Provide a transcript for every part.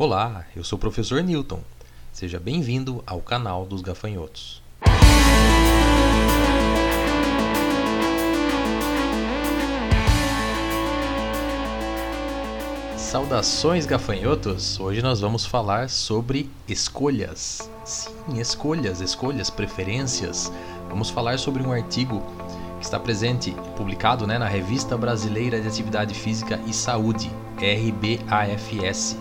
Olá, eu sou o professor Newton. Seja bem-vindo ao canal dos gafanhotos. Saudações gafanhotos! Hoje nós vamos falar sobre escolhas. Sim, escolhas, escolhas, preferências. Vamos falar sobre um artigo que está presente, publicado né, na Revista Brasileira de Atividade Física e Saúde, RBAFS.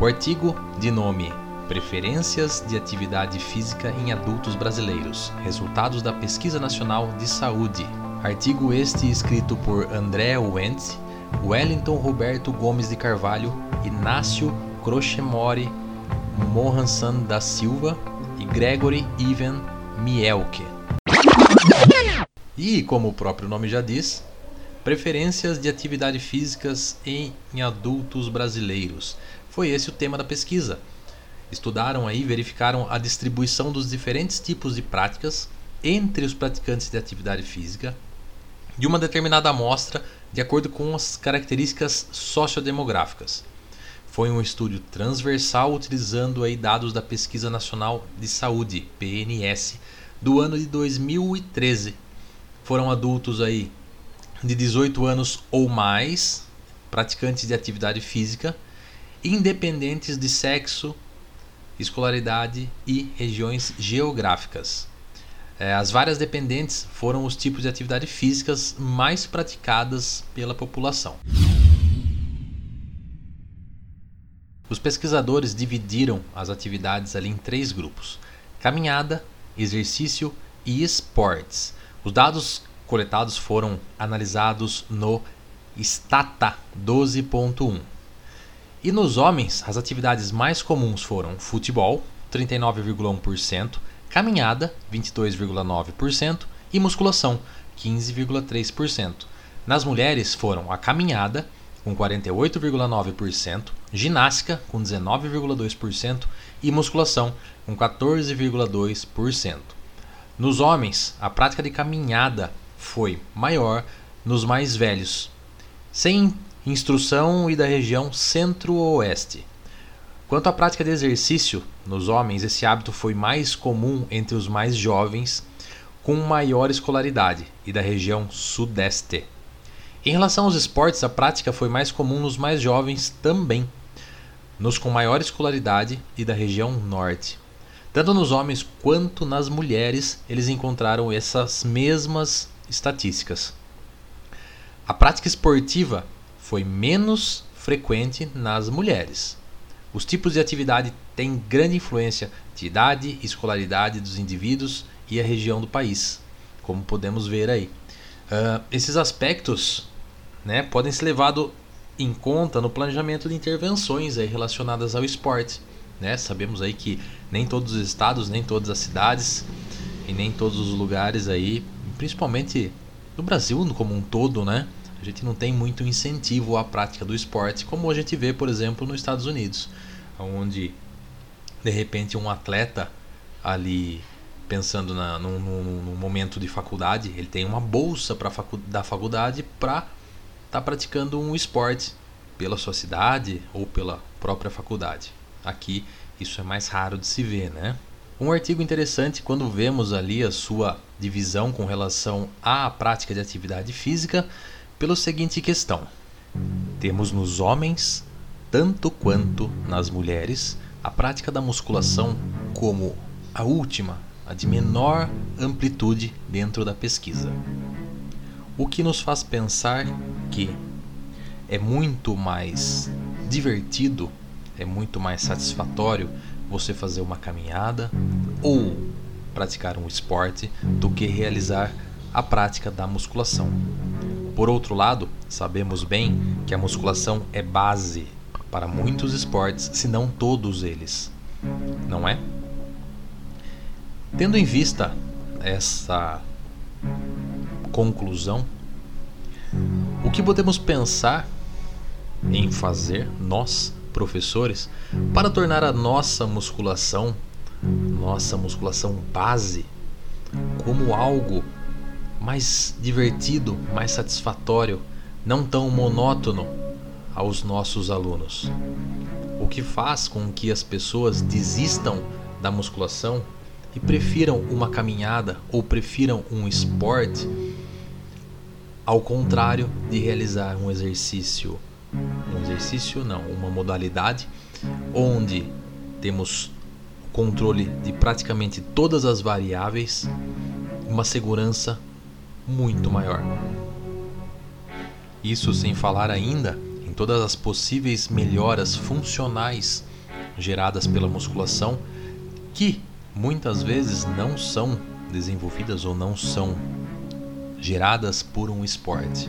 O artigo de nome Preferências de Atividade Física em Adultos Brasileiros Resultados da Pesquisa Nacional de Saúde. Artigo este escrito por André Wentz, Wellington Roberto Gomes de Carvalho, Inácio Crochemore Mohansan da Silva e Gregory Ivan Mielke. E, como o próprio nome já diz, preferências de atividade físicas em, em adultos brasileiros. Foi esse o tema da pesquisa. Estudaram aí, verificaram a distribuição dos diferentes tipos de práticas entre os praticantes de atividade física de uma determinada amostra de acordo com as características sociodemográficas. Foi um estudo transversal utilizando aí dados da Pesquisa Nacional de Saúde, PNS, do ano de 2013 foram adultos aí de 18 anos ou mais, praticantes de atividade física, independentes de sexo, escolaridade e regiões geográficas. É, as várias dependentes foram os tipos de atividade físicas mais praticadas pela população. Os pesquisadores dividiram as atividades ali em três grupos: caminhada, exercício e esportes. Os dados coletados foram analisados no Stata 12.1. E nos homens, as atividades mais comuns foram futebol, 39,1%, caminhada, 22,9% e musculação, 15,3%. Nas mulheres foram a caminhada, com 48,9%, ginástica, com 19,2% e musculação, com 14,2%. Nos homens, a prática de caminhada foi maior nos mais velhos, sem instrução e da região centro-oeste. Quanto à prática de exercício, nos homens esse hábito foi mais comum entre os mais jovens, com maior escolaridade, e da região sudeste. Em relação aos esportes, a prática foi mais comum nos mais jovens também, nos com maior escolaridade e da região norte. Tanto nos homens quanto nas mulheres, eles encontraram essas mesmas estatísticas. A prática esportiva foi menos frequente nas mulheres. Os tipos de atividade têm grande influência de idade, escolaridade dos indivíduos e a região do país, como podemos ver aí. Uh, esses aspectos né, podem ser levados em conta no planejamento de intervenções aí relacionadas ao esporte. Né? Sabemos aí que nem todos os estados, nem todas as cidades e nem todos os lugares aí, principalmente no Brasil como um todo, né? A gente não tem muito incentivo à prática do esporte, como a gente vê, por exemplo, nos Estados Unidos, onde de repente um atleta ali pensando na, num, num, num momento de faculdade, ele tem uma bolsa para facu da faculdade para estar tá praticando um esporte pela sua cidade ou pela própria faculdade. Aqui isso é mais raro de se ver, né? Um artigo interessante quando vemos ali a sua divisão com relação à prática de atividade física pela seguinte questão: temos nos homens, tanto quanto nas mulheres, a prática da musculação como a última, a de menor amplitude dentro da pesquisa. O que nos faz pensar que é muito mais divertido é muito mais satisfatório você fazer uma caminhada ou praticar um esporte do que realizar a prática da musculação. Por outro lado, sabemos bem que a musculação é base para muitos esportes, se não todos eles, não é? Tendo em vista essa conclusão, o que podemos pensar em fazer nós professores para tornar a nossa musculação, nossa musculação base, como algo mais divertido, mais satisfatório, não tão monótono aos nossos alunos. O que faz com que as pessoas desistam da musculação e prefiram uma caminhada ou prefiram um esporte, ao contrário de realizar um exercício, um exercício não, uma modalidade onde temos controle de praticamente todas as variáveis, uma segurança muito maior. Isso sem falar ainda em todas as possíveis melhoras funcionais geradas pela musculação que muitas vezes não são desenvolvidas ou não são geradas por um esporte.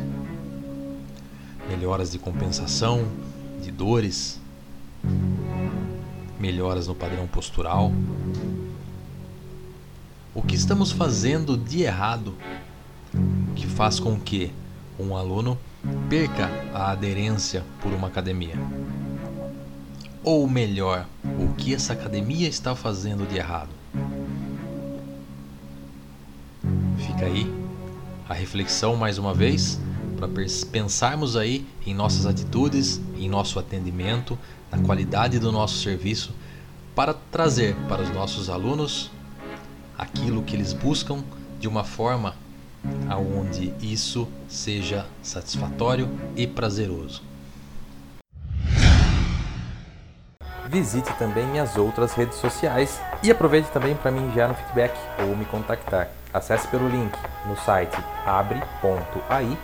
Melhoras de compensação, de dores, melhoras no padrão postural. O que estamos fazendo de errado que faz com que um aluno perca a aderência por uma academia? Ou melhor, o que essa academia está fazendo de errado? Fica aí a reflexão mais uma vez para pensarmos aí em nossas atitudes, em nosso atendimento, na qualidade do nosso serviço, para trazer para os nossos alunos aquilo que eles buscam de uma forma aonde isso seja satisfatório e prazeroso. Visite também minhas outras redes sociais e aproveite também para me enviar um feedback ou me contactar. Acesse pelo link no site abre.ai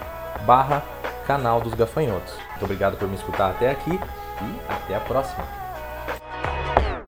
barra canal dos gafanhotos. Muito obrigado por me escutar até aqui e até a próxima.